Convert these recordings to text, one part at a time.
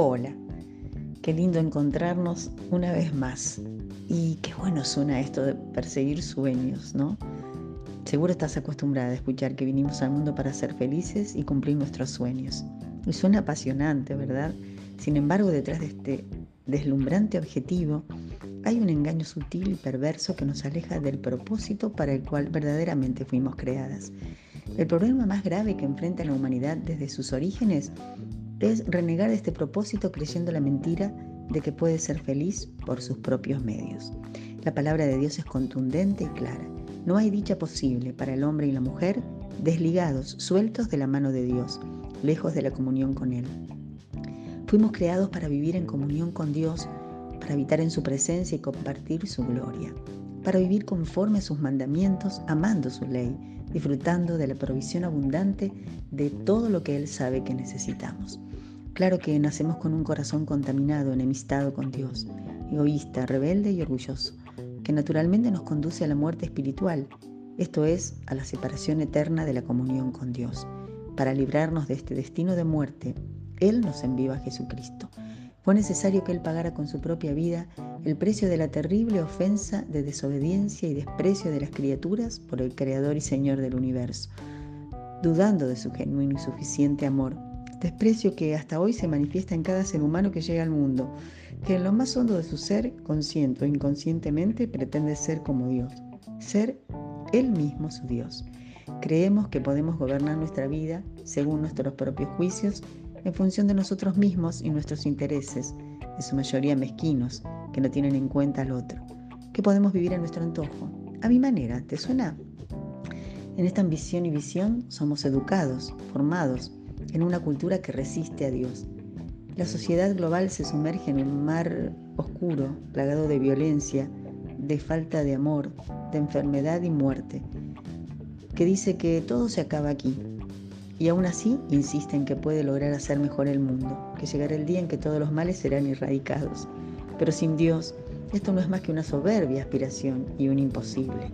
Hola, qué lindo encontrarnos una vez más. Y qué bueno suena esto de perseguir sueños, ¿no? Seguro estás acostumbrada a escuchar que vinimos al mundo para ser felices y cumplir nuestros sueños. Y suena apasionante, ¿verdad? Sin embargo, detrás de este deslumbrante objetivo hay un engaño sutil y perverso que nos aleja del propósito para el cual verdaderamente fuimos creadas. El problema más grave que enfrenta la humanidad desde sus orígenes es renegar este propósito creyendo la mentira de que puede ser feliz por sus propios medios. La palabra de Dios es contundente y clara. No hay dicha posible para el hombre y la mujer desligados, sueltos de la mano de Dios, lejos de la comunión con Él. Fuimos creados para vivir en comunión con Dios, para habitar en su presencia y compartir su gloria, para vivir conforme a sus mandamientos, amando su ley, disfrutando de la provisión abundante de todo lo que Él sabe que necesitamos. Claro que nacemos con un corazón contaminado, enemistado con Dios, egoísta, rebelde y orgulloso, que naturalmente nos conduce a la muerte espiritual, esto es, a la separación eterna de la comunión con Dios. Para librarnos de este destino de muerte, Él nos envió a Jesucristo. Fue necesario que Él pagara con su propia vida el precio de la terrible ofensa de desobediencia y desprecio de las criaturas por el Creador y Señor del universo, dudando de su genuino y suficiente amor desprecio que hasta hoy se manifiesta en cada ser humano que llega al mundo, que en lo más hondo de su ser, consciente o inconscientemente, pretende ser como Dios, ser Él mismo su Dios. Creemos que podemos gobernar nuestra vida según nuestros propios juicios, en función de nosotros mismos y nuestros intereses, en su mayoría mezquinos, que no tienen en cuenta al otro, que podemos vivir a nuestro antojo, a mi manera, ¿te suena? En esta ambición y visión somos educados, formados, en una cultura que resiste a Dios. La sociedad global se sumerge en un mar oscuro, plagado de violencia, de falta de amor, de enfermedad y muerte, que dice que todo se acaba aquí. Y aún así insiste en que puede lograr hacer mejor el mundo, que llegará el día en que todos los males serán erradicados. Pero sin Dios, esto no es más que una soberbia aspiración y un imposible.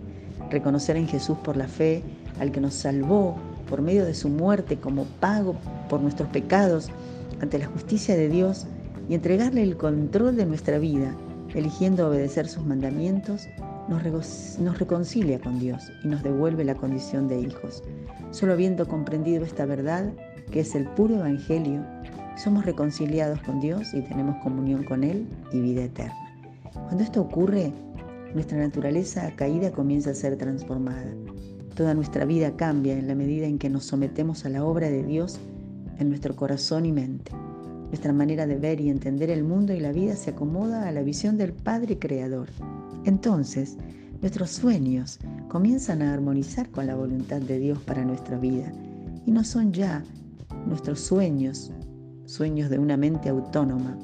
Reconocer en Jesús por la fe al que nos salvó por medio de su muerte como pago por nuestros pecados ante la justicia de Dios y entregarle el control de nuestra vida, eligiendo obedecer sus mandamientos, nos, reconcilia con Dios y nos devuelve la condición de hijos. Solo habiendo comprendido esta verdad, que es el puro Evangelio, somos reconciliados con Dios y tenemos comunión con Él y vida eterna. Cuando esto ocurre, nuestra naturaleza caída comienza a ser transformada. Toda nuestra vida cambia en la medida en que nos sometemos a la obra de Dios en nuestro corazón y mente. Nuestra manera de ver y entender el mundo y la vida se acomoda a la visión del Padre Creador. Entonces, nuestros sueños comienzan a armonizar con la voluntad de Dios para nuestra vida y no son ya nuestros sueños, sueños de una mente autónoma,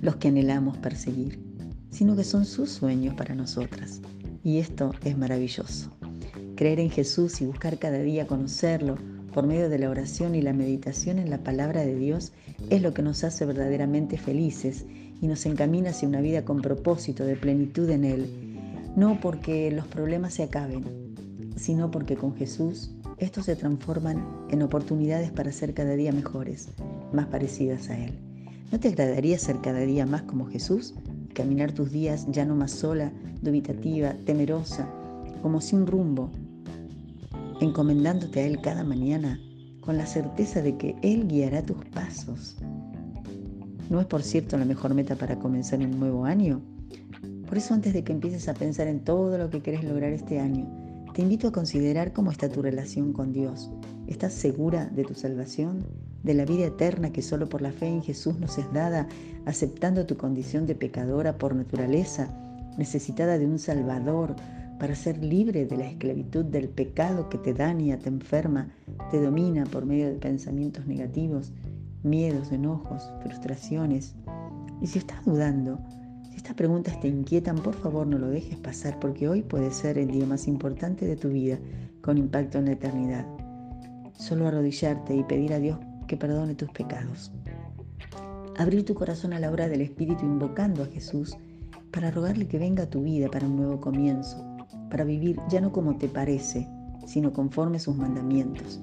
los que anhelamos perseguir, sino que son sus sueños para nosotras. Y esto es maravilloso. Creer en Jesús y buscar cada día conocerlo por medio de la oración y la meditación en la palabra de Dios es lo que nos hace verdaderamente felices y nos encamina hacia una vida con propósito de plenitud en Él. No porque los problemas se acaben, sino porque con Jesús estos se transforman en oportunidades para ser cada día mejores, más parecidas a Él. ¿No te agradaría ser cada día más como Jesús? Caminar tus días ya no más sola, dubitativa, temerosa, como sin rumbo, encomendándote a Él cada mañana con la certeza de que Él guiará tus pasos. ¿No es por cierto la mejor meta para comenzar un nuevo año? Por eso antes de que empieces a pensar en todo lo que quieres lograr este año, te invito a considerar cómo está tu relación con Dios. ¿Estás segura de tu salvación? ¿De la vida eterna que solo por la fe en Jesús nos es dada, aceptando tu condición de pecadora por naturaleza, necesitada de un Salvador, para ser libre de la esclavitud del pecado que te daña, te enferma, te domina por medio de pensamientos negativos, miedos, enojos, frustraciones. Y si estás dudando, si estas preguntas te inquietan, por favor no lo dejes pasar porque hoy puede ser el día más importante de tu vida con impacto en la eternidad. Solo arrodillarte y pedir a Dios que perdone tus pecados. Abrir tu corazón a la obra del Espíritu invocando a Jesús para rogarle que venga a tu vida para un nuevo comienzo para vivir ya no como te parece, sino conforme sus mandamientos.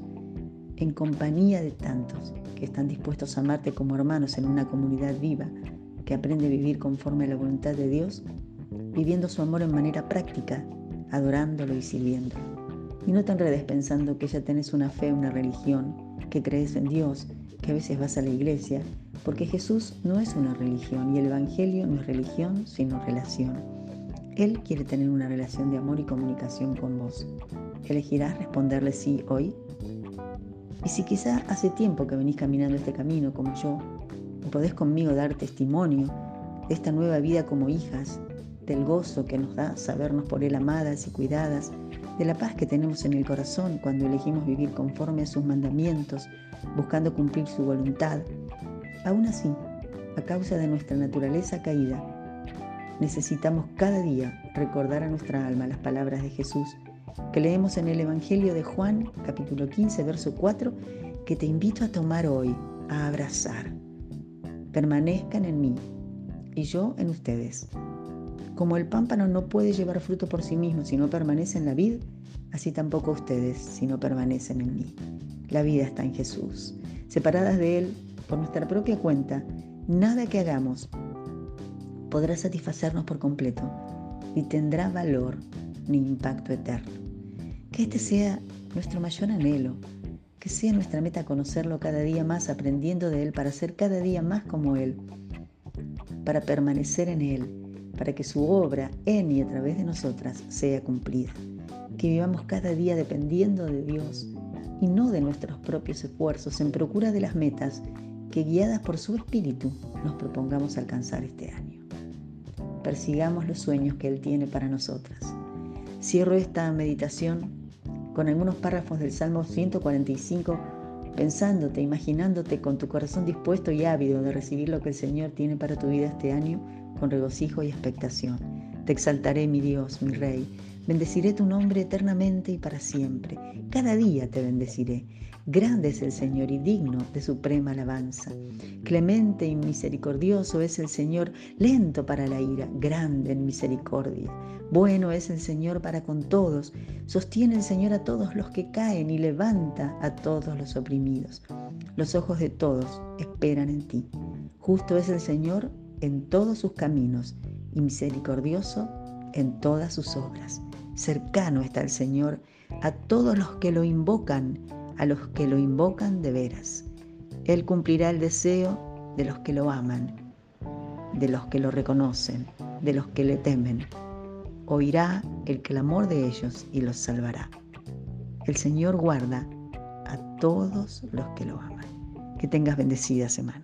en compañía de tantos que están dispuestos a amarte como hermanos en una comunidad viva que aprende a vivir conforme a la voluntad de Dios, viviendo su amor en manera práctica, adorándolo y sirviéndolo. Y no te enredes pensando que ya tenés una fe, una religión, que crees en Dios, que a veces vas a la iglesia, porque Jesús no es una religión y el Evangelio no es religión, sino relación. Él quiere tener una relación de amor y comunicación con vos. ¿Elegirás responderle sí hoy? Y si quizá hace tiempo que venís caminando este camino como yo, podés conmigo dar testimonio de esta nueva vida como hijas, del gozo que nos da sabernos por Él amadas y cuidadas, de la paz que tenemos en el corazón cuando elegimos vivir conforme a sus mandamientos, buscando cumplir su voluntad. Aún así, a causa de nuestra naturaleza caída, necesitamos cada día recordar a nuestra alma las palabras de Jesús que leemos en el Evangelio de Juan, capítulo 15, verso 4, que te invito a tomar hoy, a abrazar. Permanezcan en mí y yo en ustedes. Como el pámpano no puede llevar fruto por sí mismo si no permanece en la vid, así tampoco ustedes si no permanecen en mí. La vida está en Jesús. Separadas de Él por nuestra propia cuenta, nada que hagamos podrá satisfacernos por completo y tendrá valor ni impacto eterno. Que este sea nuestro mayor anhelo, que sea nuestra meta conocerlo cada día más, aprendiendo de Él para ser cada día más como Él, para permanecer en Él para que su obra en y a través de nosotras sea cumplida. Que vivamos cada día dependiendo de Dios y no de nuestros propios esfuerzos en procura de las metas que guiadas por su Espíritu nos propongamos alcanzar este año. Persigamos los sueños que Él tiene para nosotras. Cierro esta meditación con algunos párrafos del Salmo 145, pensándote, imaginándote con tu corazón dispuesto y ávido de recibir lo que el Señor tiene para tu vida este año con regocijo y expectación. Te exaltaré, mi Dios, mi Rey. Bendeciré tu nombre eternamente y para siempre. Cada día te bendeciré. Grande es el Señor y digno de suprema alabanza. Clemente y misericordioso es el Señor, lento para la ira, grande en misericordia. Bueno es el Señor para con todos. Sostiene el Señor a todos los que caen y levanta a todos los oprimidos. Los ojos de todos esperan en ti. Justo es el Señor en todos sus caminos y misericordioso en todas sus obras. Cercano está el Señor a todos los que lo invocan, a los que lo invocan de veras. Él cumplirá el deseo de los que lo aman, de los que lo reconocen, de los que le temen. Oirá el clamor de ellos y los salvará. El Señor guarda a todos los que lo aman. Que tengas bendecida semana.